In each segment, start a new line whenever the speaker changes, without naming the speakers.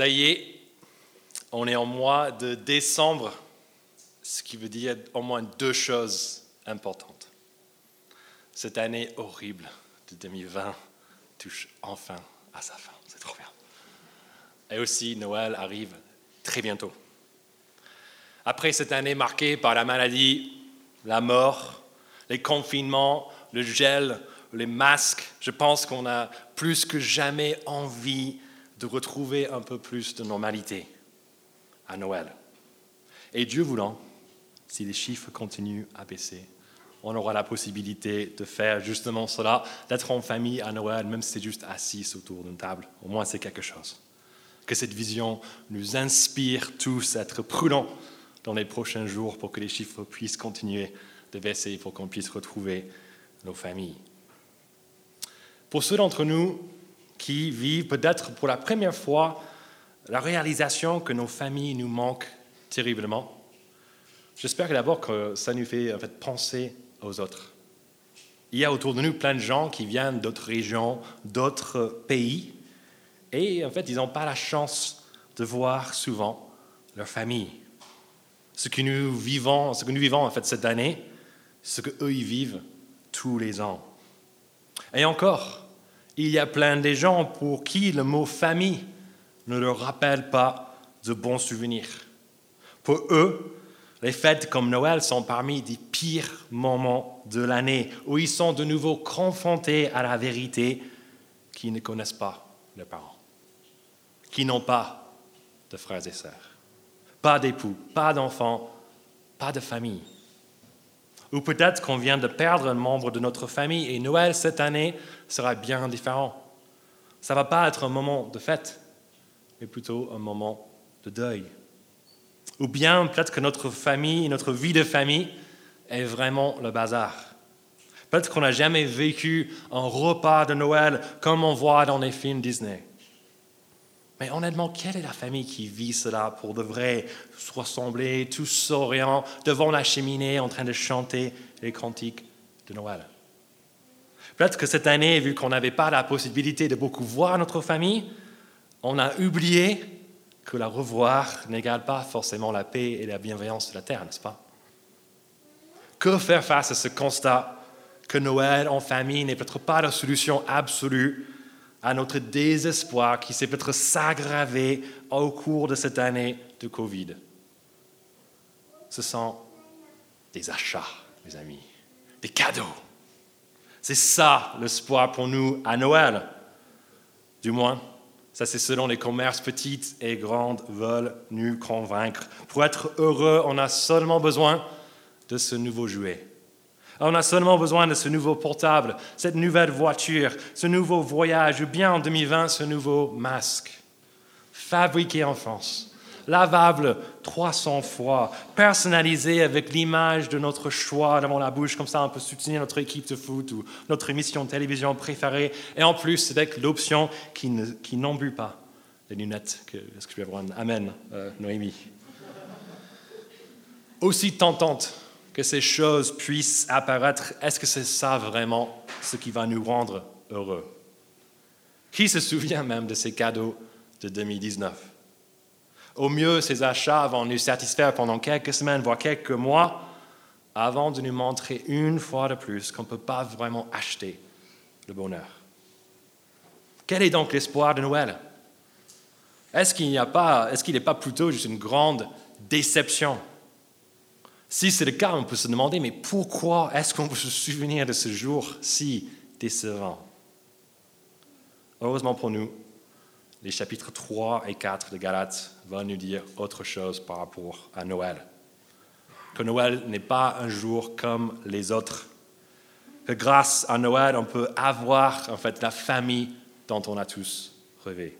Ça y est, on est en mois de décembre, ce qui veut dire au moins deux choses importantes. Cette année horrible de 2020 touche enfin à sa fin. C'est trop bien. Et aussi, Noël arrive très bientôt. Après cette année marquée par la maladie, la mort, les confinements, le gel, les masques, je pense qu'on a plus que jamais envie de retrouver un peu plus de normalité à Noël. Et Dieu voulant, si les chiffres continuent à baisser, on aura la possibilité de faire justement cela, d'être en famille à Noël, même si c'est juste assis autour d'une table. Au moins, c'est quelque chose. Que cette vision nous inspire tous à être prudents dans les prochains jours pour que les chiffres puissent continuer de baisser, pour qu'on puisse retrouver nos familles. Pour ceux d'entre nous qui vivent peut-être pour la première fois la réalisation que nos familles nous manquent terriblement, j'espère d'abord que ça nous fait en fait, penser aux autres. Il y a autour de nous plein de gens qui viennent d'autres régions, d'autres pays, et en fait, ils n'ont pas la chance de voir souvent leur famille. Ce que nous vivons, ce que nous vivons en fait cette année, ce que eux y vivent tous les ans. Et encore, il y a plein de gens pour qui le mot famille ne leur rappelle pas de bons souvenirs. Pour eux, les fêtes comme Noël sont parmi les pires moments de l'année où ils sont de nouveau confrontés à la vérité qu'ils ne connaissent pas leurs parents, qui n'ont pas de frères et sœurs, pas d'époux, pas d'enfants, pas de famille. Ou peut-être qu'on vient de perdre un membre de notre famille et Noël cette année sera bien différent. Ça ne va pas être un moment de fête, mais plutôt un moment de deuil. Ou bien peut-être que notre famille, notre vie de famille est vraiment le bazar. Peut-être qu'on n'a jamais vécu un repas de Noël comme on voit dans les films Disney. Mais honnêtement, quelle est la famille qui vit cela pour de vrai, se ressembler, tous souriants, devant la cheminée, en train de chanter les cantiques de Noël? Peut-être que cette année, vu qu'on n'avait pas la possibilité de beaucoup voir notre famille, on a oublié que la revoir n'égale pas forcément la paix et la bienveillance de la terre, n'est-ce pas? Que faire face à ce constat que Noël en famille n'est peut-être pas la solution absolue à notre désespoir qui s'est peut-être s'aggraver au cours de cette année de Covid? Ce sont des achats, mes amis, des cadeaux. C'est ça l'espoir pour nous à Noël. Du moins, ça, c'est selon les commerces petites et grandes veulent nous convaincre. Pour être heureux, on a seulement besoin de ce nouveau jouet. On a seulement besoin de ce nouveau portable, cette nouvelle voiture, ce nouveau voyage, ou bien en 2020, ce nouveau masque. Fabriqué en France lavable 300 fois, personnalisé avec l'image de notre choix devant la bouche, comme ça on peut soutenir notre équipe de foot ou notre émission de télévision préférée, et en plus avec l'option qui, n'embue pas les lunettes. Est-ce que je vais avoir un Amen, euh, Noémie. Aussi tentante que ces choses puissent apparaître, est-ce que c'est ça vraiment ce qui va nous rendre heureux? Qui se souvient même de ces cadeaux de 2019 au mieux, ces achats vont nous satisfaire pendant quelques semaines, voire quelques mois, avant de nous montrer une fois de plus qu'on ne peut pas vraiment acheter le bonheur. Quel est donc l'espoir de Noël? Est-ce qu'il n'est pas, est pas plutôt juste une grande déception? Si c'est le cas, on peut se demander, mais pourquoi est-ce qu'on peut se souvenir de ce jour si décevant? Heureusement pour nous, les chapitres 3 et 4 de Galates vont nous dire autre chose par rapport à Noël. Que Noël n'est pas un jour comme les autres. Que grâce à Noël, on peut avoir en fait la famille dont on a tous rêvé.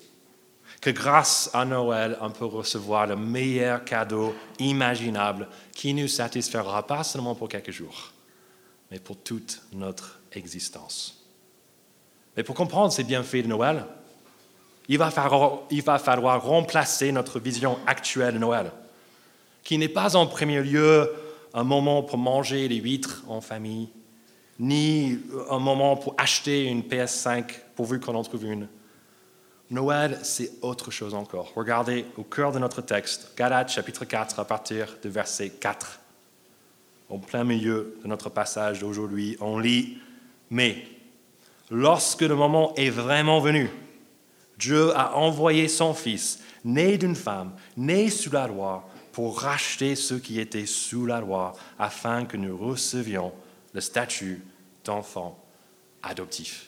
Que grâce à Noël, on peut recevoir le meilleur cadeau imaginable qui nous satisfera pas seulement pour quelques jours, mais pour toute notre existence. Mais pour comprendre ces bienfaits de Noël, il va, falloir, remplacer notre vision actuelle de Noël, qui n'est pas en premier lieu un moment pour manger les huîtres en famille, ni un moment pour acheter une PS5 pourvu qu'on en trouve une. Noël, c'est autre chose encore. Regardez au cœur de notre texte, Galates chapitre 4 à partir du verset 4. Au plein milieu de notre passage d'aujourd'hui, on lit Mais lorsque le moment est vraiment venu, Dieu a envoyé son Fils, né d'une femme, né sous la loi, pour racheter ceux qui étaient sous la loi, afin que nous recevions le statut d'enfant adoptif.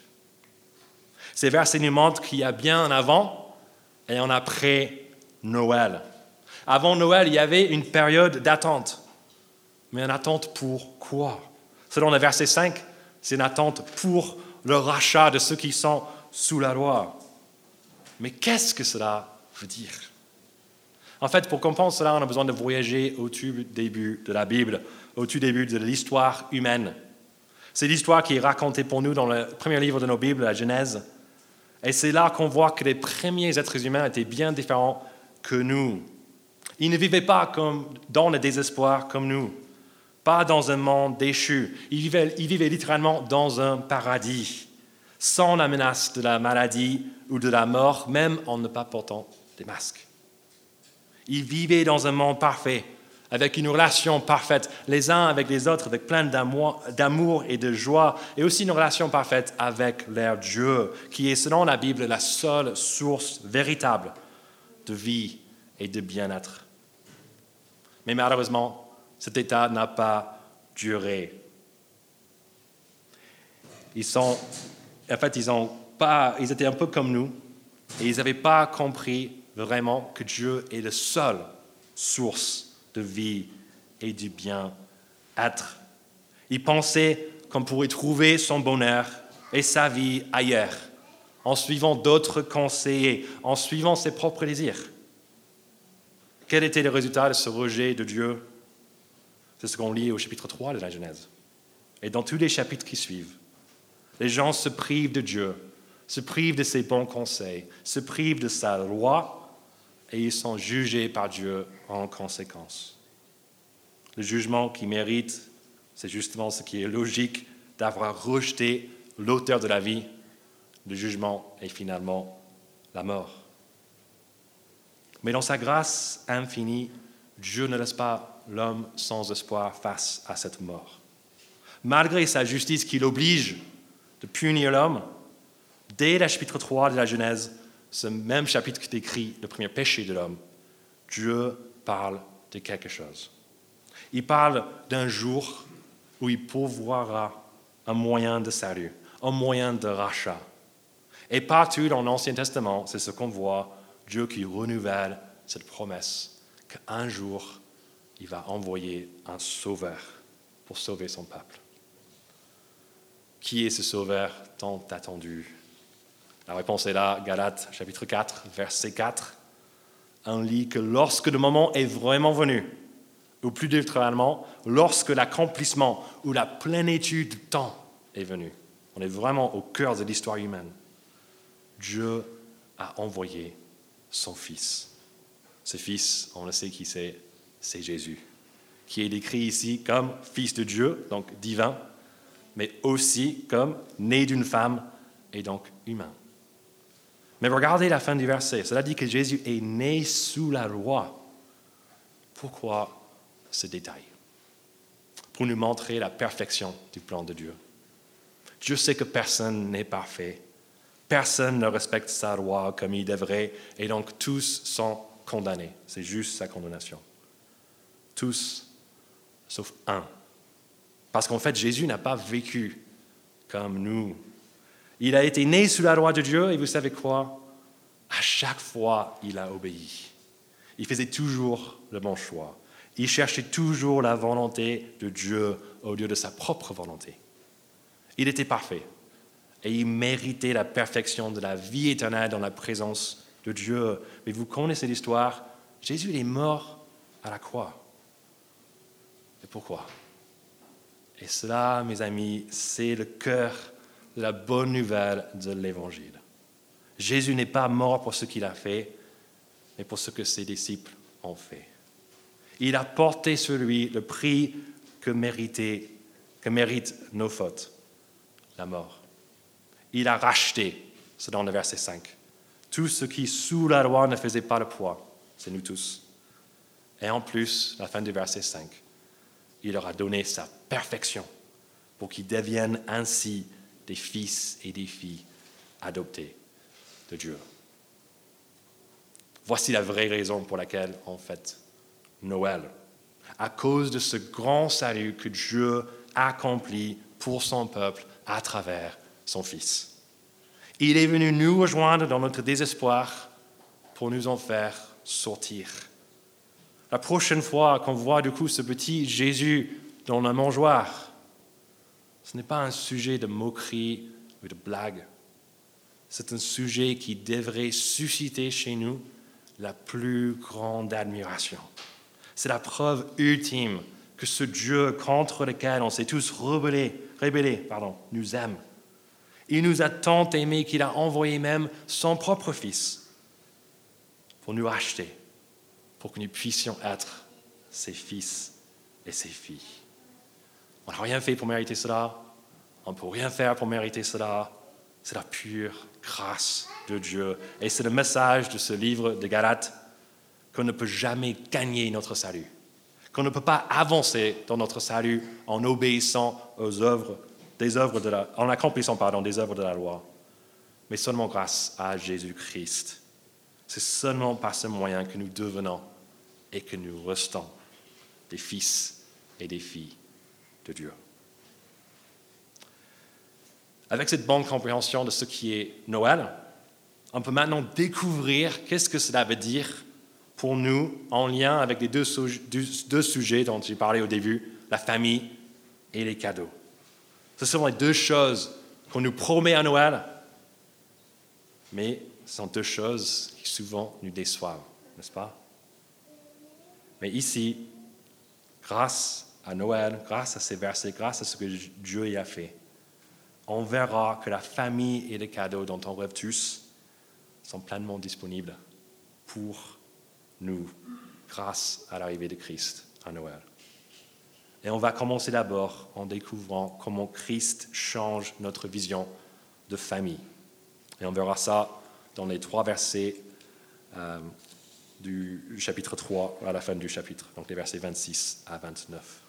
Ces versets nous montrent qu'il y a bien un avant et un après Noël. Avant Noël, il y avait une période d'attente. Mais une attente pour quoi? Selon le verset 5, c'est une attente pour le rachat de ceux qui sont sous la loi. Mais qu'est-ce que cela veut dire? En fait, pour comprendre cela, on a besoin de voyager au tout début de la Bible, au tout début de l'histoire humaine. C'est l'histoire qui est racontée pour nous dans le premier livre de nos Bibles, la Genèse. Et c'est là qu'on voit que les premiers êtres humains étaient bien différents que nous. Ils ne vivaient pas comme dans le désespoir comme nous, pas dans un monde déchu. Ils vivaient, ils vivaient littéralement dans un paradis, sans la menace de la maladie ou de la mort, même en ne pas portant des masques. Ils vivaient dans un monde parfait, avec une relation parfaite, les uns avec les autres, avec plein d'amour et de joie, et aussi une relation parfaite avec leur Dieu, qui est selon la Bible la seule source véritable de vie et de bien-être. Mais malheureusement, cet état n'a pas duré. Ils sont, en fait, ils, ils étaient un peu comme nous, et ils n'avaient pas compris vraiment que Dieu est la seule source de vie et du bien-être. Il pensait qu'on pourrait trouver son bonheur et sa vie ailleurs, en suivant d'autres conseillers, en suivant ses propres désirs. Quel était le résultat de ce rejet de Dieu? C'est ce qu'on lit au chapitre 3 de la Genèse. Et dans tous les chapitres qui suivent, les gens se privent de Dieu, se privent de ses bons conseils, se privent de sa loi et ils sont jugés par Dieu en conséquence. Le jugement qui mérite, c'est justement ce qui est logique d'avoir rejeté l'auteur de la vie. Le jugement est finalement la mort. Mais dans sa grâce infinie, Dieu ne laisse pas l'homme sans espoir face à cette mort. Malgré sa justice qui l'oblige de punir l'homme, dès le chapitre 3 de la Genèse, ce même chapitre qui décrit le premier péché de l'homme, Dieu parle de quelque chose. Il parle d'un jour où il pourvoira un moyen de salut, un moyen de rachat. Et partout dans l'Ancien Testament, c'est ce qu'on voit, Dieu qui renouvelle cette promesse qu'un jour, il va envoyer un sauveur pour sauver son peuple. Qui est ce sauveur tant attendu? La réponse est là, Galates chapitre 4, verset 4. On lit que lorsque le moment est vraiment venu, ou plus littéralement, lorsque l'accomplissement ou la plénitude du temps est venu, on est vraiment au cœur de l'histoire humaine. Dieu a envoyé son Fils. Ce Fils, on le sait qui c'est, c'est Jésus, qui est décrit ici comme Fils de Dieu, donc divin, mais aussi comme né d'une femme et donc humain. Mais regardez la fin du verset. Cela dit que Jésus est né sous la loi. Pourquoi ce détail? Pour nous montrer la perfection du plan de Dieu. Dieu sait que personne n'est parfait. Personne ne respecte sa loi comme il devrait, et donc tous sont condamnés. C'est juste sa condamnation. Tous, sauf un. Parce qu'en fait, Jésus n'a pas vécu comme nous. Il a été né sous la loi de Dieu et vous savez quoi? À chaque fois, il a obéi. Il faisait toujours le bon choix. Il cherchait toujours la volonté de Dieu au lieu de sa propre volonté. Il était parfait et il méritait la perfection de la vie éternelle dans la présence de Dieu. Mais vous connaissez l'histoire, Jésus est mort à la croix. Et pourquoi? Et cela, mes amis, c'est le cœur la bonne nouvelle de l'Évangile. Jésus n'est pas mort pour ce qu'il a fait, mais pour ce que ses disciples ont fait. Il a porté sur lui le prix que, que méritent nos fautes, la mort. Il a racheté, c'est dans le verset 5, Tout ce qui, sous la loi, ne faisait pas le poids, c'est nous tous. Et en plus, la fin du verset 5, il leur a donné sa perfection pour qu'ils deviennent ainsi des fils et des filles adoptés de Dieu. Voici la vraie raison pour laquelle on fête Noël. À cause de ce grand salut que Dieu accomplit pour son peuple à travers son Fils. Il est venu nous rejoindre dans notre désespoir pour nous en faire sortir. La prochaine fois qu'on voit du coup ce petit Jésus dans la mangeoire, ce n'est pas un sujet de moquerie ou de blague. C'est un sujet qui devrait susciter chez nous la plus grande admiration. C'est la preuve ultime que ce Dieu contre lequel on s'est tous rebellés, rébellés pardon, nous aime. Il nous a tant aimés qu'il a envoyé même son propre Fils pour nous racheter, pour que nous puissions être ses fils et ses filles. On n'a rien fait pour mériter cela, on ne peut rien faire pour mériter cela. C'est la pure grâce de Dieu. Et c'est le message de ce livre de Galates qu'on ne peut jamais gagner notre salut, qu'on ne peut pas avancer dans notre salut en obéissant aux œuvres, des œuvres de la, en accomplissant pardon, des œuvres de la loi, mais seulement grâce à Jésus-Christ. C'est seulement par ce moyen que nous devenons et que nous restons des fils et des filles de Dieu. Avec cette bonne compréhension de ce qui est Noël, on peut maintenant découvrir qu'est-ce que cela veut dire pour nous en lien avec les deux, deux sujets dont j'ai parlé au début, la famille et les cadeaux. Ce sont les deux choses qu'on nous promet à Noël, mais ce sont deux choses qui souvent nous déçoivent, n'est-ce pas? Mais ici, grâce à Noël, grâce à ces versets, grâce à ce que Dieu y a fait, on verra que la famille et les cadeaux dont on rêve tous sont pleinement disponibles pour nous grâce à l'arrivée de Christ à Noël. Et on va commencer d'abord en découvrant comment Christ change notre vision de famille. Et on verra ça dans les trois versets euh, du chapitre 3 à la fin du chapitre, donc les versets 26 à 29.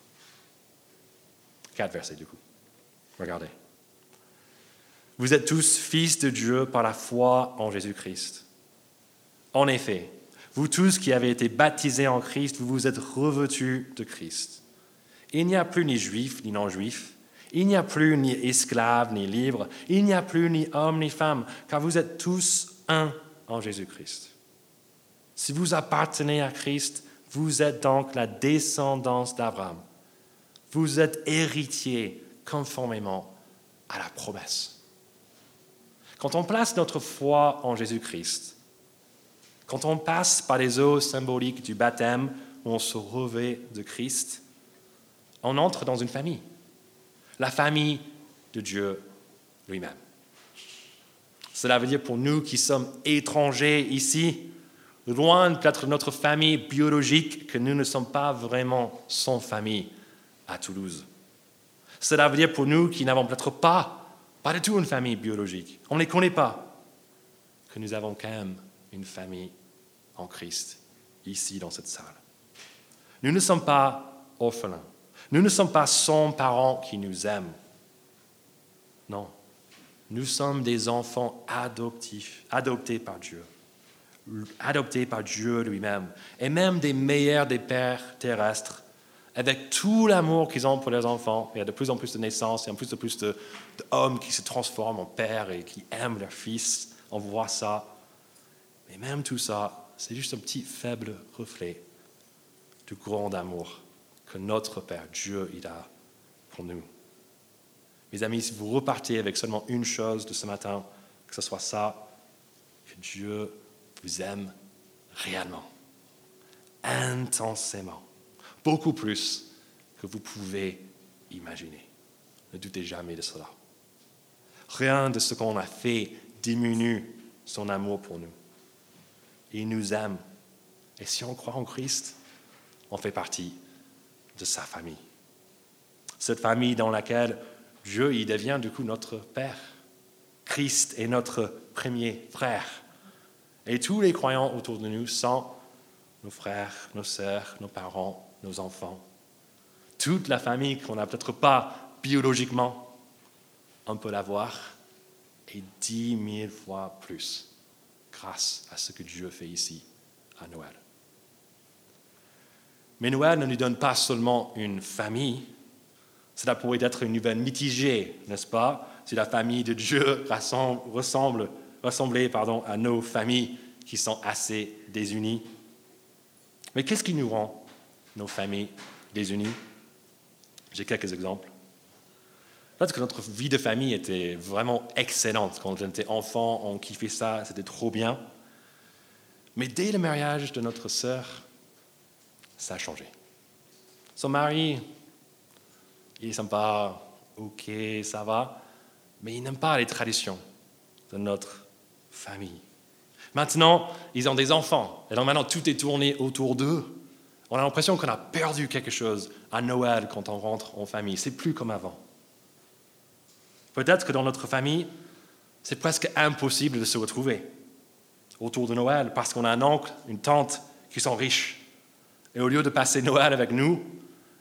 Quatre versets du coup. Regardez. Vous êtes tous fils de Dieu par la foi en Jésus-Christ. En effet, vous tous qui avez été baptisés en Christ, vous vous êtes revêtus de Christ. Il n'y a plus ni juif ni non-juif. Il n'y a plus ni esclave ni libre. Il n'y a plus ni homme ni femme, car vous êtes tous un en Jésus-Christ. Si vous appartenez à Christ, vous êtes donc la descendance d'Abraham. Vous êtes héritier conformément à la promesse. Quand on place notre foi en Jésus-Christ, quand on passe par les eaux symboliques du baptême où on se revêt de Christ, on entre dans une famille, la famille de Dieu lui-même. Cela veut dire pour nous qui sommes étrangers ici, loin de notre famille biologique, que nous ne sommes pas vraiment son famille à Toulouse. Cela veut dire pour nous qui n'avons peut-être pas pas du tout une famille biologique. On ne les connaît pas. Que nous avons quand même une famille en Christ, ici dans cette salle. Nous ne sommes pas orphelins. Nous ne sommes pas son parent qui nous aime. Non. Nous sommes des enfants adoptifs, adoptés par Dieu. Adoptés par Dieu lui-même. Et même des meilleurs des pères terrestres avec tout l'amour qu'ils ont pour leurs enfants, il y a de plus en plus de naissances, il y a de plus en plus d'hommes qui se transforment en pères et qui aiment leurs fils. On voit ça. Mais même tout ça, c'est juste un petit faible reflet du grand amour que notre Père, Dieu, il a pour nous. Mes amis, si vous repartez avec seulement une chose de ce matin, que ce soit ça, que Dieu vous aime réellement, intensément beaucoup plus que vous pouvez imaginer. Ne doutez jamais de cela. Rien de ce qu'on a fait diminue son amour pour nous. Il nous aime. Et si on croit en Christ, on fait partie de sa famille. Cette famille dans laquelle Dieu il devient du coup notre Père. Christ est notre premier frère. Et tous les croyants autour de nous sont nos frères, nos sœurs, nos parents, nos enfants. Toute la famille qu'on n'a peut-être pas biologiquement, on peut l'avoir, et dix mille fois plus grâce à ce que Dieu fait ici à Noël. Mais Noël ne nous donne pas seulement une famille, cela pourrait être une nouvelle mitigée, n'est-ce pas? Si la famille de Dieu ressemble, ressemblait pardon, à nos familles qui sont assez désunies. Mais qu'est-ce qui nous rend nos familles désunies? J'ai quelques exemples. Peut-être que notre vie de famille était vraiment excellente. Quand on était enfant, on kiffait ça, c'était trop bien. Mais dès le mariage de notre sœur, ça a changé. Son mari, il est sympa, ok, ça va, mais il n'aime pas les traditions de notre famille. Maintenant, ils ont des enfants, et donc maintenant tout est tourné autour d'eux. On a l'impression qu'on a perdu quelque chose à Noël quand on rentre en famille. C'est plus comme avant. Peut-être que dans notre famille, c'est presque impossible de se retrouver autour de Noël parce qu'on a un oncle, une tante qui sont riches. Et au lieu de passer Noël avec nous,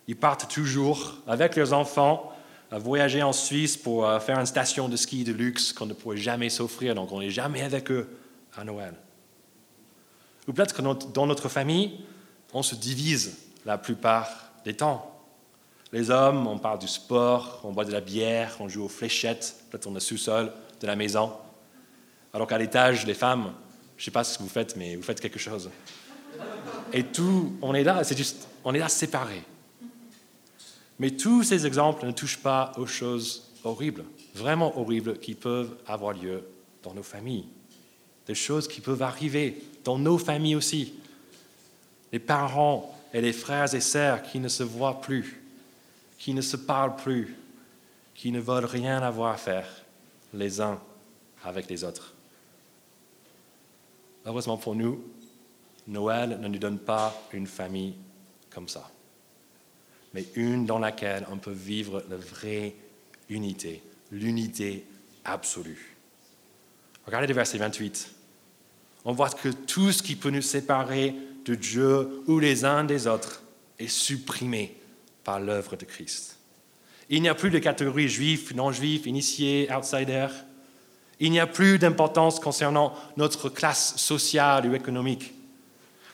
ils partent toujours avec leurs enfants voyager en Suisse pour euh, faire une station de ski de luxe qu'on ne pourrait jamais s'offrir, donc on n'est jamais avec eux à Noël. Ou peut-être que dans notre famille, on se divise la plupart des temps. Les hommes, on parle du sport, on boit de la bière, on joue aux fléchettes, peut-être on est sous-sol de la maison. Alors qu'à l'étage, les femmes, je ne sais pas ce que vous faites, mais vous faites quelque chose. Et tout, on est là, c'est juste, on est là séparés. Mais tous ces exemples ne touchent pas aux choses horribles, vraiment horribles, qui peuvent avoir lieu dans nos familles. Des choses qui peuvent arriver dans nos familles aussi. Les parents et les frères et sœurs qui ne se voient plus, qui ne se parlent plus, qui ne veulent rien avoir à faire les uns avec les autres. Heureusement pour nous, Noël ne nous donne pas une famille comme ça mais une dans laquelle on peut vivre la vraie unité, l'unité absolue. Regardez le verset 28. On voit que tout ce qui peut nous séparer de Dieu ou les uns des autres est supprimé par l'œuvre de Christ. Il n'y a plus de catégories juifs, non-juifs, initiés, outsiders. Il n'y a plus d'importance concernant notre classe sociale ou économique.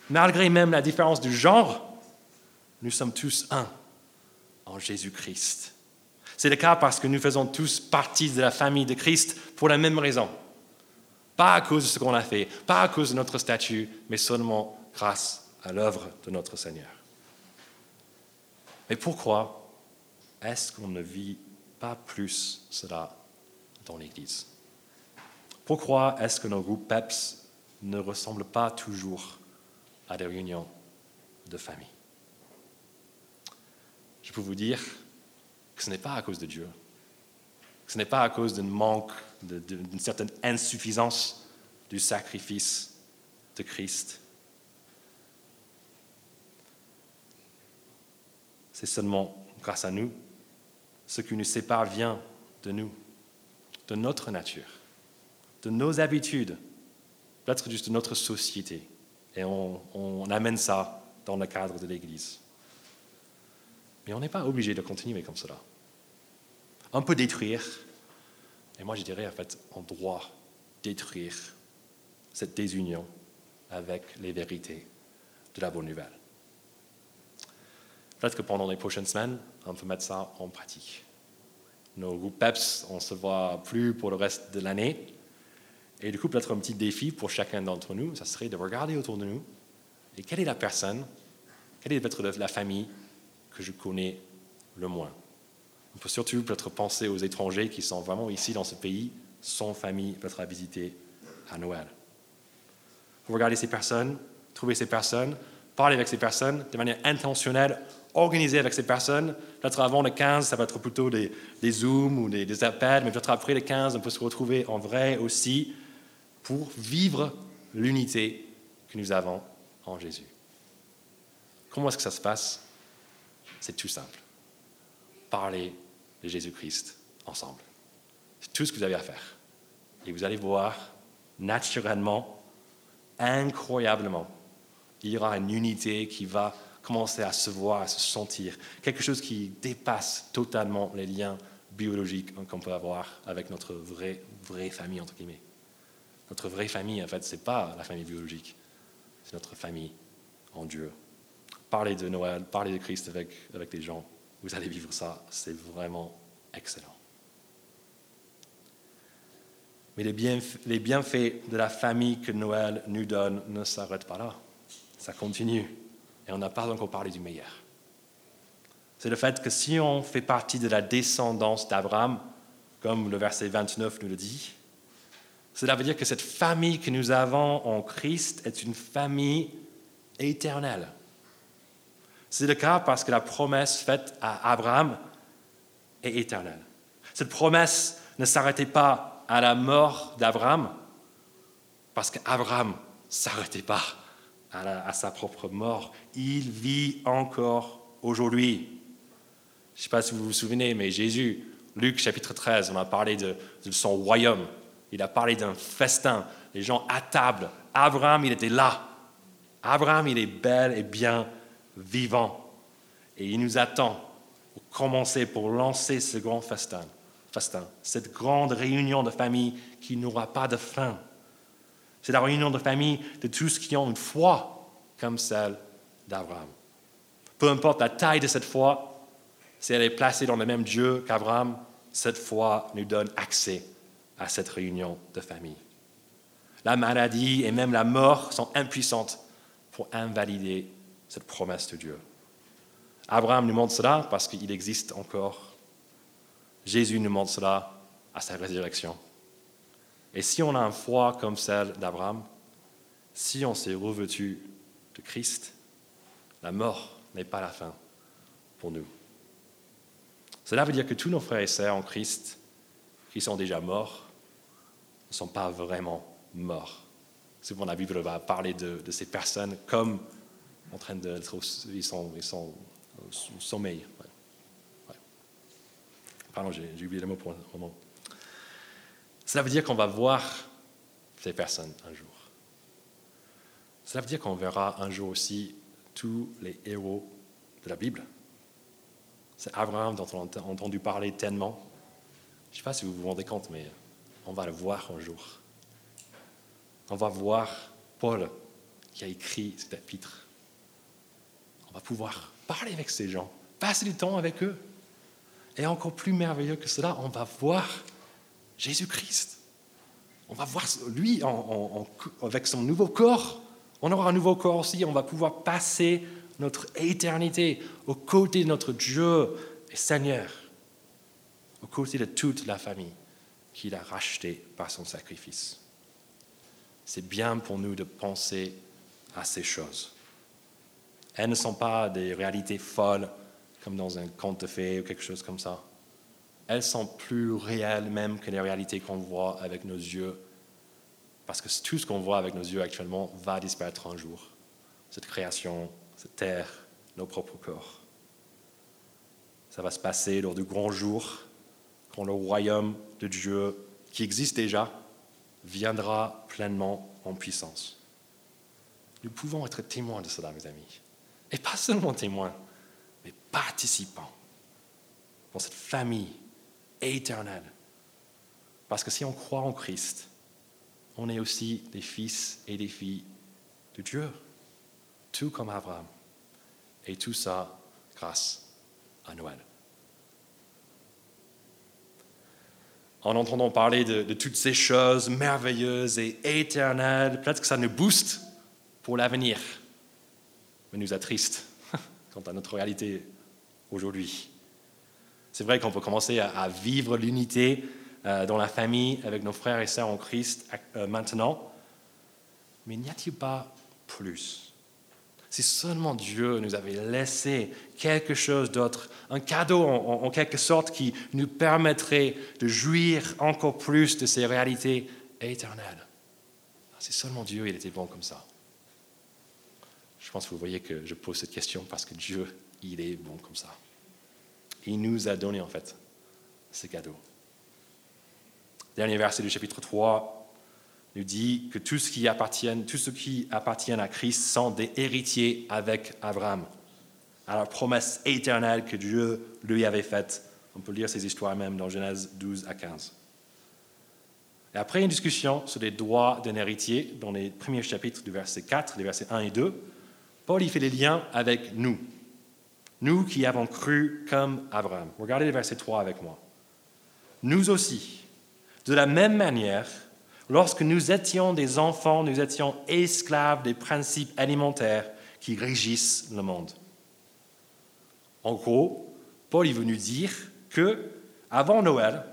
Malgré même la différence de genre, nous sommes tous un Jésus-Christ. C'est le cas parce que nous faisons tous partie de la famille de Christ pour la même raison. Pas à cause de ce qu'on a fait, pas à cause de notre statut, mais seulement grâce à l'œuvre de notre Seigneur. Mais pourquoi est-ce qu'on ne vit pas plus cela dans l'Église? Pourquoi est-ce que nos groupes PEPS ne ressemblent pas toujours à des réunions de famille? Je peux vous dire que ce n'est pas à cause de Dieu. Ce n'est pas à cause d'un manque, d'une certaine insuffisance du sacrifice de Christ. C'est seulement grâce à nous. Ce qui nous sépare vient de nous, de notre nature, de nos habitudes, peut-être juste de notre société. Et on, on amène ça dans le cadre de l'Église. Mais on n'est pas obligé de continuer comme cela. On peut détruire, et moi je dirais en fait, on doit détruire cette désunion avec les vérités de la bonne nouvelle. Peut-être que pendant les prochaines semaines, on peut mettre ça en pratique. Nos groupes PEPS, on ne se voit plus pour le reste de l'année. Et du coup, peut-être un petit défi pour chacun d'entre nous, ça serait de regarder autour de nous et quelle est la personne, quelle est peut-être la famille que je connais le moins. On peut surtout peut-être penser aux étrangers qui sont vraiment ici dans ce pays, sans famille, peut-être à visiter à Noël. Regardez ces personnes, trouver ces personnes, parler avec ces personnes de manière intentionnelle, organiser avec ces personnes. Peut-être avant le 15, ça va être plutôt des, des Zooms ou des, des appels, mais peut-être après le 15, on peut se retrouver en vrai aussi pour vivre l'unité que nous avons en Jésus. Comment est-ce que ça se passe? C'est tout simple. Parlez de Jésus-Christ ensemble. C'est tout ce que vous avez à faire. Et vous allez voir naturellement incroyablement, il y aura une unité qui va commencer à se voir, à se sentir. Quelque chose qui dépasse totalement les liens biologiques qu'on peut avoir avec notre vraie, vraie famille, entre guillemets. Notre vraie famille, en fait, ce n'est pas la famille biologique, c'est notre famille en Dieu. Parlez de Noël, parlez de Christ avec, avec les gens, vous allez vivre ça, c'est vraiment excellent. Mais les, les bienfaits de la famille que Noël nous donne ne s'arrêtent pas là. Ça continue. Et on n'a pas encore parlé du meilleur. C'est le fait que si on fait partie de la descendance d'Abraham, comme le verset 29 nous le dit, cela veut dire que cette famille que nous avons en Christ est une famille éternelle. C'est le cas parce que la promesse faite à Abraham est éternelle. Cette promesse ne s'arrêtait pas à la mort d'Abraham, parce qu'Abraham ne s'arrêtait pas à, sa propre mort. Il vit encore aujourd'hui. Je ne sais pas si vous vous souvenez, mais Jésus, Luc chapitre 13, on a parlé de, de son royaume. Il a parlé d'un festin, les gens à table. Abraham, il était là. Abraham, il est bel et bien vivant. Et il nous attend pour commencer, pour lancer ce grand festin festin, cette grande réunion de famille qui n'aura pas de fin. C'est la réunion de famille de tous qui ont une foi comme celle d'Abraham. Peu importe la taille de cette foi, si elle est placée dans le même Dieu qu'Abraham, cette foi nous donne accès à cette réunion de famille. La maladie et même la mort sont impuissantes pour invalider cette promesse de Dieu. Abraham nous montre cela parce qu'il existe encore Jésus nous montre cela à sa résurrection. Et si on a une foi comme celle d'Abraham, si on s'est revêtu de Christ, la mort n'est pas la fin pour nous. Cela veut dire que tous nos frères et sœurs en Christ qui sont déjà morts ne sont pas vraiment morts. Souvent la Bible va parler de, ces personnes comme en train de... Ils sont, ils sont au sommeil. Pardon, j'ai oublié le mot pour un moment. Cela veut dire qu'on va voir ces personnes un jour. Cela veut dire qu'on verra un jour aussi tous les héros de la Bible. C'est Abraham dont on a entendu parler tellement. Je ne sais pas si vous vous rendez compte, mais on va le voir un jour. On va voir Paul qui a écrit cet épître. On va pouvoir parler avec ces gens, passer du temps avec eux. Et encore plus merveilleux que cela, on va voir Jésus-Christ. On va voir lui avec son nouveau corps. On aura un nouveau corps aussi. On va pouvoir passer notre éternité aux côtés de notre Dieu et Seigneur, aux côtés de toute la famille qu'il a rachetée par son sacrifice. C'est bien pour nous de penser à ces choses. Elles ne sont pas des réalités folles comme dans un conte de fées ou quelque chose comme ça. Elles sont plus réelles même que les réalités qu'on voit avec nos yeux, parce que tout ce qu'on voit avec nos yeux actuellement va disparaître un jour. Cette création, cette terre, nos propres corps. Ça va se passer lors du grand jour, quand le royaume de Dieu, qui existe déjà, viendra pleinement en puissance. Nous pouvons être témoins de cela, mes amis. Et pas seulement témoins, mais participants dans cette famille éternelle. Parce que si on croit en Christ, on est aussi des fils et des filles de Dieu, tout comme Abraham. Et tout ça grâce à Noël. En entendant parler de, de toutes ces choses merveilleuses et éternelles, peut-être que ça nous booste pour l'avenir, mais nous attriste quant à notre réalité aujourd'hui. C'est vrai qu'on peut commencer à, vivre l'unité euh, dans la famille avec nos frères et sœurs en Christ euh, maintenant, mais n'y a-t-il pas plus? Si seulement Dieu nous avait laissé quelque chose d'autre, un cadeau en, quelque sorte qui nous permettrait de jouir encore plus de ces réalités éternelles. Si seulement Dieu il était bon comme ça. Je pense que vous voyez que je pose cette question parce que Dieu, il est bon comme ça. Il nous a donné en fait ce cadeau. Dernier verset du chapitre 3, nous dit que tout ce qui appartient, tout ce qui appartient à Christ sont des héritiers avec Abraham, à la promesse éternelle que Dieu lui avait faite. On peut lire ces histoires même dans Genèse 12 à 15. Et après une discussion sur les droits d'un héritier, dans les premiers chapitres du verset 4, les versets 1 et 2, Paul y fait les liens avec nous, nous qui avons cru comme Abraham. Regardez le verset 3 avec moi. Nous aussi, de la même manière, lorsque nous étions des enfants, nous étions esclaves des principes alimentaires qui régissent le monde. En gros, Paul est venu dire que avant Noël,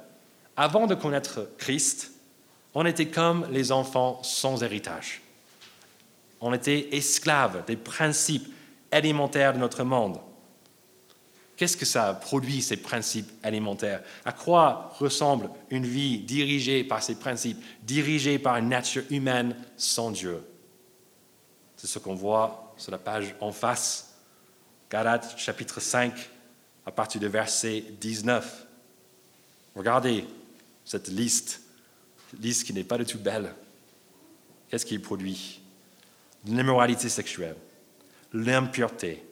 avant de connaître Christ, on était comme les enfants sans héritage. On était esclaves des principes alimentaires de notre monde. Qu'est-ce que ça produit, ces principes alimentaires? À quoi ressemble une vie dirigée par ces principes, dirigée par une nature humaine sans Dieu? C'est ce qu'on voit sur la page en face, Galates chapitre 5, à partir du verset 19. Regardez cette liste, liste qui n'est pas du tout belle. Qu'est-ce qui produit? L'immoralité sexuelle, l'impureté,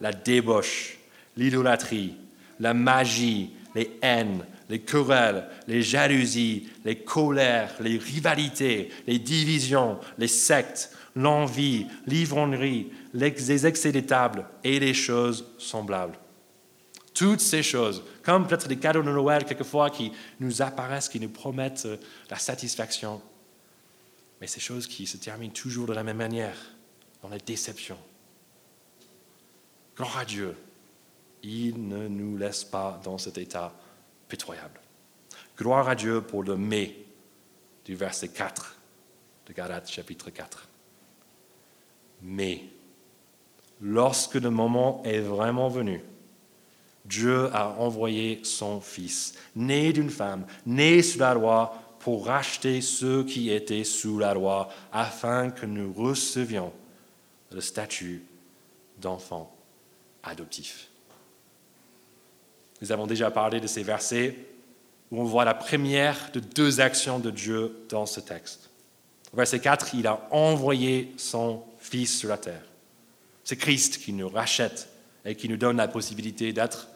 la débauche, l'idolâtrie, la magie, les haines, les querelles, les jalousies, les colères, les rivalités, les divisions, les sectes, l'envie, l'ivrognerie, les excès des tables et les choses semblables. Toutes ces choses, comme peut-être des cadeaux de Noël quelquefois qui nous apparaissent, qui nous promettent euh, la satisfaction, mais ces choses qui se terminent toujours de la même manière, dans la déception. Gloire à Dieu il ne nous laisse pas dans cet état pitoyable. Gloire à Dieu pour le mais du verset 4 de Galates chapitre 4. Mais lorsque le moment est vraiment venu, Dieu a envoyé son Fils, né d'une femme, né sous la loi, pour racheter ceux qui étaient sous la loi, afin que nous recevions le statut d'enfant adoptif. Nous avons déjà parlé de ces versets où on voit la première de deux actions de Dieu dans ce texte. Verset 4, il a envoyé son Fils sur la terre. C'est Christ qui nous rachète et qui nous donne la possibilité d'être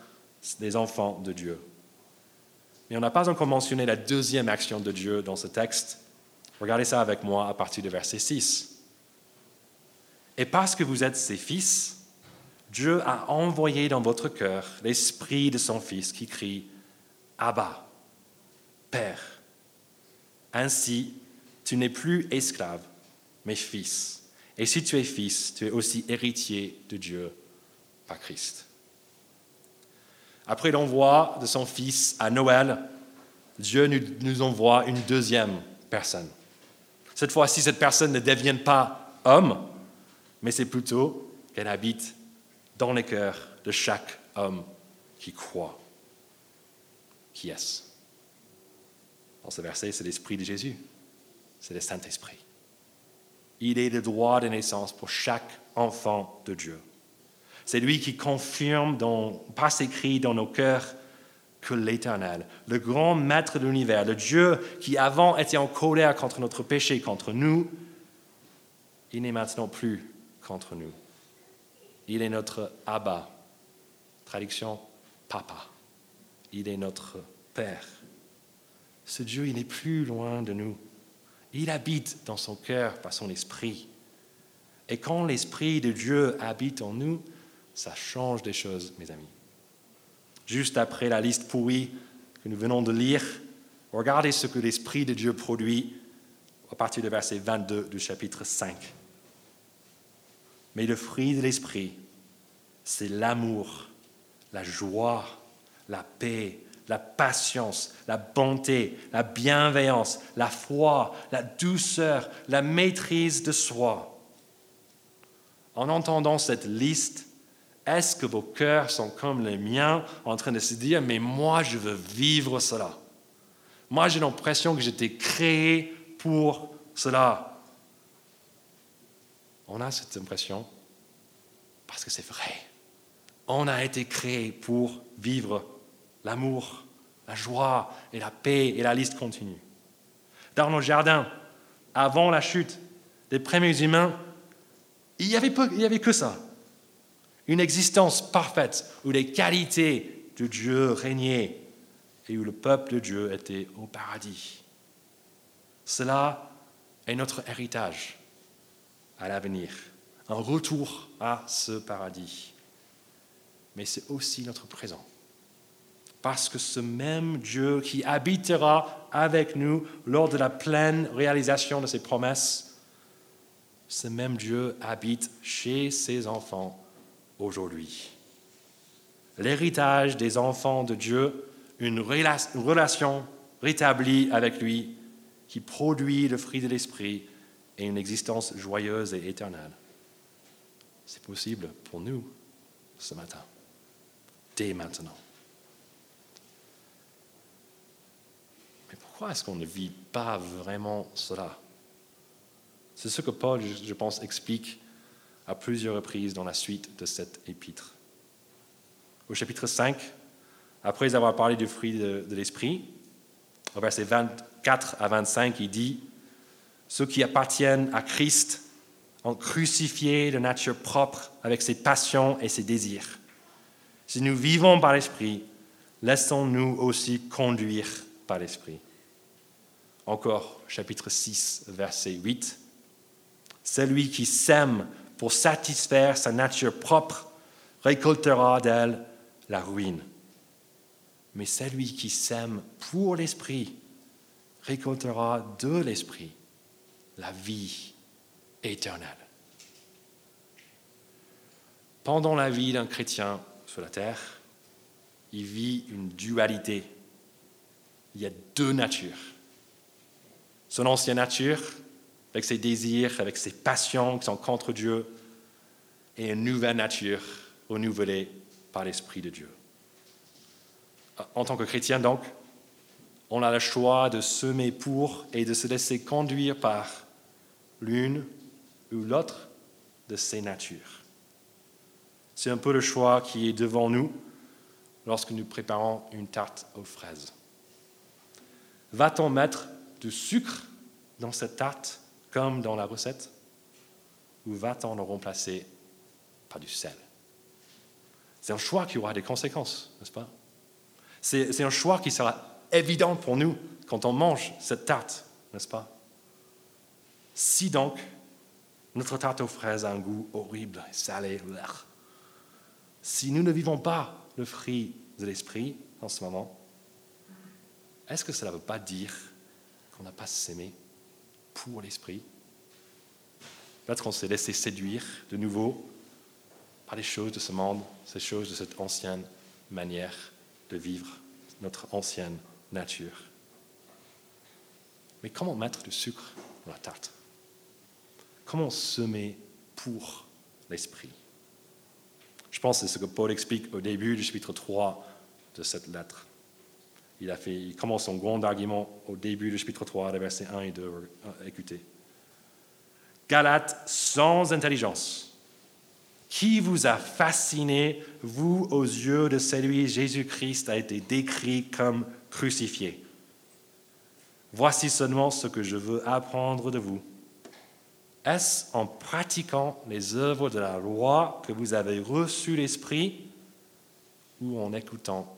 des enfants de Dieu. Mais on n'a pas encore mentionné la deuxième action de Dieu dans ce texte. Regardez ça avec moi à partir du verset 6. Et parce que vous êtes ses fils, Dieu a envoyé dans votre cœur l'esprit de son Fils qui crie Abba, Père. Ainsi, tu n'es plus esclave, mais fils. Et si tu es fils, tu es aussi héritier de Dieu par Christ. Après l'envoi de son Fils à Noël, Dieu nous envoie une deuxième personne. Cette fois-ci, cette personne ne devient pas homme, mais c'est plutôt qu'elle habite dans les cœurs de chaque homme qui croit. Qui est-ce Dans ce verset, c'est l'Esprit de Jésus, c'est le Saint-Esprit. Il est le droit de naissance pour chaque enfant de Dieu. C'est lui qui confirme dans, par ses cris dans nos cœurs que l'Éternel, le grand maître de l'univers, le Dieu qui avant était en colère contre notre péché, contre nous, il n'est maintenant plus contre nous. Il est notre Abba. Traduction, papa. Il est notre Père. Ce Dieu, il n'est plus loin de nous. Il habite dans son cœur par son esprit. Et quand l'esprit de Dieu habite en nous, ça change des choses, mes amis. Juste après la liste pourrie que nous venons de lire, regardez ce que l'esprit de Dieu produit à partir du verset 22 du chapitre 5. Mais le fruit de l'esprit, c'est l'amour, la joie, la paix, la patience, la bonté, la bienveillance, la foi, la douceur, la maîtrise de soi. En entendant cette liste, est-ce que vos cœurs sont comme les miens en train de se dire, mais moi je veux vivre cela? Moi j'ai l'impression que j'étais créé pour cela. On a cette impression parce que c'est vrai. On a été créé pour vivre l'amour, la joie et la paix, et la liste continue. Dans nos jardins, avant la chute des premiers humains, il n'y avait, avait que ça. Une existence parfaite où les qualités de Dieu régnaient et où le peuple de Dieu était au paradis. Cela est notre héritage à l'avenir, un retour à ce paradis. Mais c'est aussi notre présent. Parce que ce même Dieu qui habitera avec nous lors de la pleine réalisation de ses promesses, ce même Dieu habite chez ses enfants aujourd'hui. L'héritage des enfants de Dieu, une relation rétablie avec lui qui produit le fruit de l'esprit et une existence joyeuse et éternelle. C'est possible pour nous ce matin, dès maintenant. Mais pourquoi est-ce qu'on ne vit pas vraiment cela? C'est ce que Paul, je pense, explique à plusieurs reprises dans la suite de cet épître. Au chapitre 5, après avoir parlé du fruit de, de l'esprit, au verset 24 à 25, il dit Ceux qui appartiennent à Christ ont crucifié la nature propre avec ses passions et ses désirs. Si nous vivons par l'Esprit, laissons-nous aussi conduire par l'Esprit. Encore, chapitre 6, verset 8. Celui qui sème pour satisfaire sa nature propre récoltera d'elle la ruine mais celui qui sème pour l'Esprit récoltera de l'Esprit la vie éternelle. Pendant la vie d'un chrétien sur la terre, il vit une dualité. Il y a deux natures. Son ancienne nature, avec ses désirs, avec ses passions qui sont contre Dieu, et une nouvelle nature renouvelée par l'Esprit de Dieu en tant que chrétien, donc, on a le choix de semer pour et de se laisser conduire par l'une ou l'autre de ces natures. C'est un peu le choix qui est devant nous lorsque nous préparons une tarte aux fraises. Va-t-on mettre du sucre dans cette tarte comme dans la recette ou va-t-on le remplacer par du sel? C'est un choix qui aura des conséquences, n'est-ce pas? C'est un choix qui sera évident pour nous quand on mange cette tarte, n'est-ce pas? Si donc notre tarte aux fraises a un goût horrible salé, si nous ne vivons pas le fruit de l'esprit en ce moment, est-ce que cela ne veut pas dire qu'on n'a pas s'aimé pour l'esprit Peut-être qu'on s'est laissé séduire de nouveau par les choses de ce monde, ces choses de cette ancienne manière de vivre notre ancienne nature. Mais comment mettre du sucre dans la tarte? Comment semer pour l'esprit? Je pense que c'est ce que Paul explique au début du chapitre 3 de cette lettre. Il, a fait, il commence son grand argument au début du chapitre 3, les versets 1 et 2. Écoutez. Galates sans intelligence qui vous a fasciné, vous, aux yeux de celui Jésus-Christ a été décrit comme crucifié Voici seulement ce que je veux apprendre de vous. Est-ce en pratiquant les œuvres de la loi que vous avez reçu l'Esprit ou en écoutant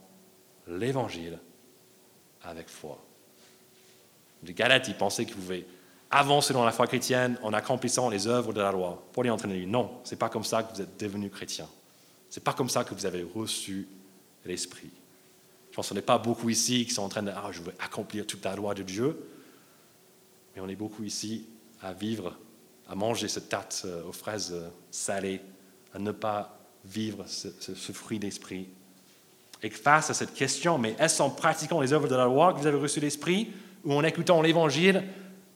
l'Évangile? Avec foi Les Galates, ils pensaient qu'ils pouvaient avancer dans la foi chrétienne en accomplissant les œuvres de la loi. Paul est en train de dire non, ce n'est pas comme ça que vous êtes devenu chrétien. Ce n'est pas comme ça que vous avez reçu l'Esprit. Je pense qu'on n'est pas beaucoup ici qui sont en train de ah, je veux accomplir toute la loi de Dieu, mais on est beaucoup ici à vivre, à manger cette tarte euh, aux fraises euh, salées, à ne pas vivre ce fruit d'esprit. Et face à cette question, mais est-ce en pratiquant les œuvres de la loi que vous avez reçu l'Esprit ou en écoutant l'Évangile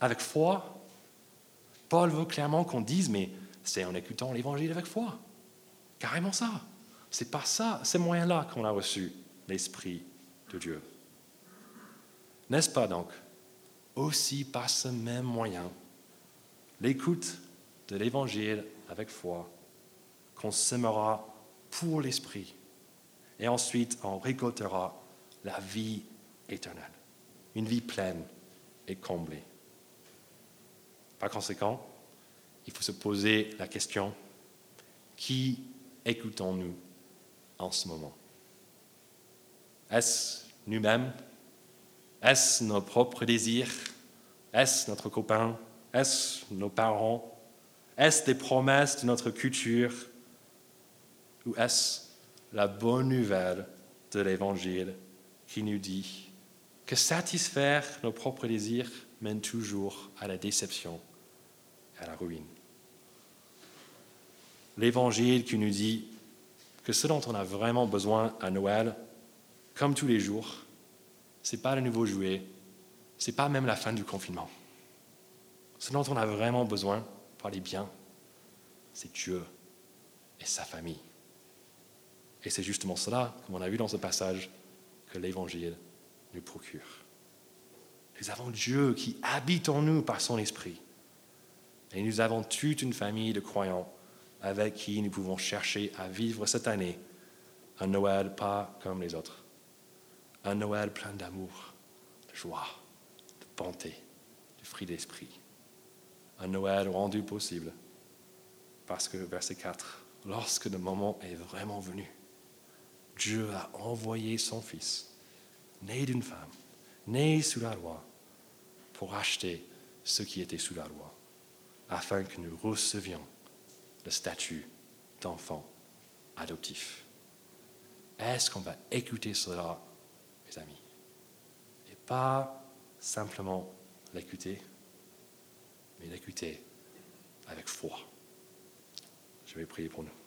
avec foi? Paul veut clairement qu'on dise, mais c'est en écoutant l'évangile avec foi. Carrément ça. C'est pas ça, ces moyens-là qu'on a reçu l'Esprit de Dieu. N'est-ce pas donc aussi par ce même moyen, l'écoute de l'Évangile avec foi, qu'on s'aimera pour l'Esprit et ensuite on récoltera la vie éternelle, une vie pleine et comblée. Par conséquent, il faut se poser la question, qui écoutons-nous en ce moment? Est-ce nous-mêmes? Est-ce nos propres désirs? Est-ce notre copain? Est-ce nos parents? Est-ce des promesses de notre culture? Ou est-ce la bonne nouvelle de l'Évangile qui nous dit que satisfaire nos propres désirs mène toujours à la déception, à la ruine. L'Évangile qui nous dit que ce dont on a vraiment besoin à Noël, comme tous les jours, ce n'est pas le nouveau jouet, ce n'est pas même la fin du confinement. Ce dont on a vraiment besoin pour aller bien, c'est Dieu et sa famille. Et c'est justement cela, comme on a vu dans ce passage, que l'Évangile nous procure. Nous avons Dieu qui habite en nous par son esprit. Et nous avons toute une famille de croyants avec qui nous pouvons chercher à vivre cette année un Noël pas comme les autres. Un Noël plein d'amour, de joie, de bonté, de fruit d'esprit. Un Noël rendu possible parce que, verset 4, lorsque le moment est vraiment venu, Dieu a envoyé son Fils, né d'une femme, né sous la loi, pour acheter ce qui était sous la loi, afin que nous recevions le statut d'enfant adoptif. Est-ce qu'on va écouter cela, mes amis? Et pas simplement l'écouter, mais l'écouter avec foi. Je vais prier pour nous.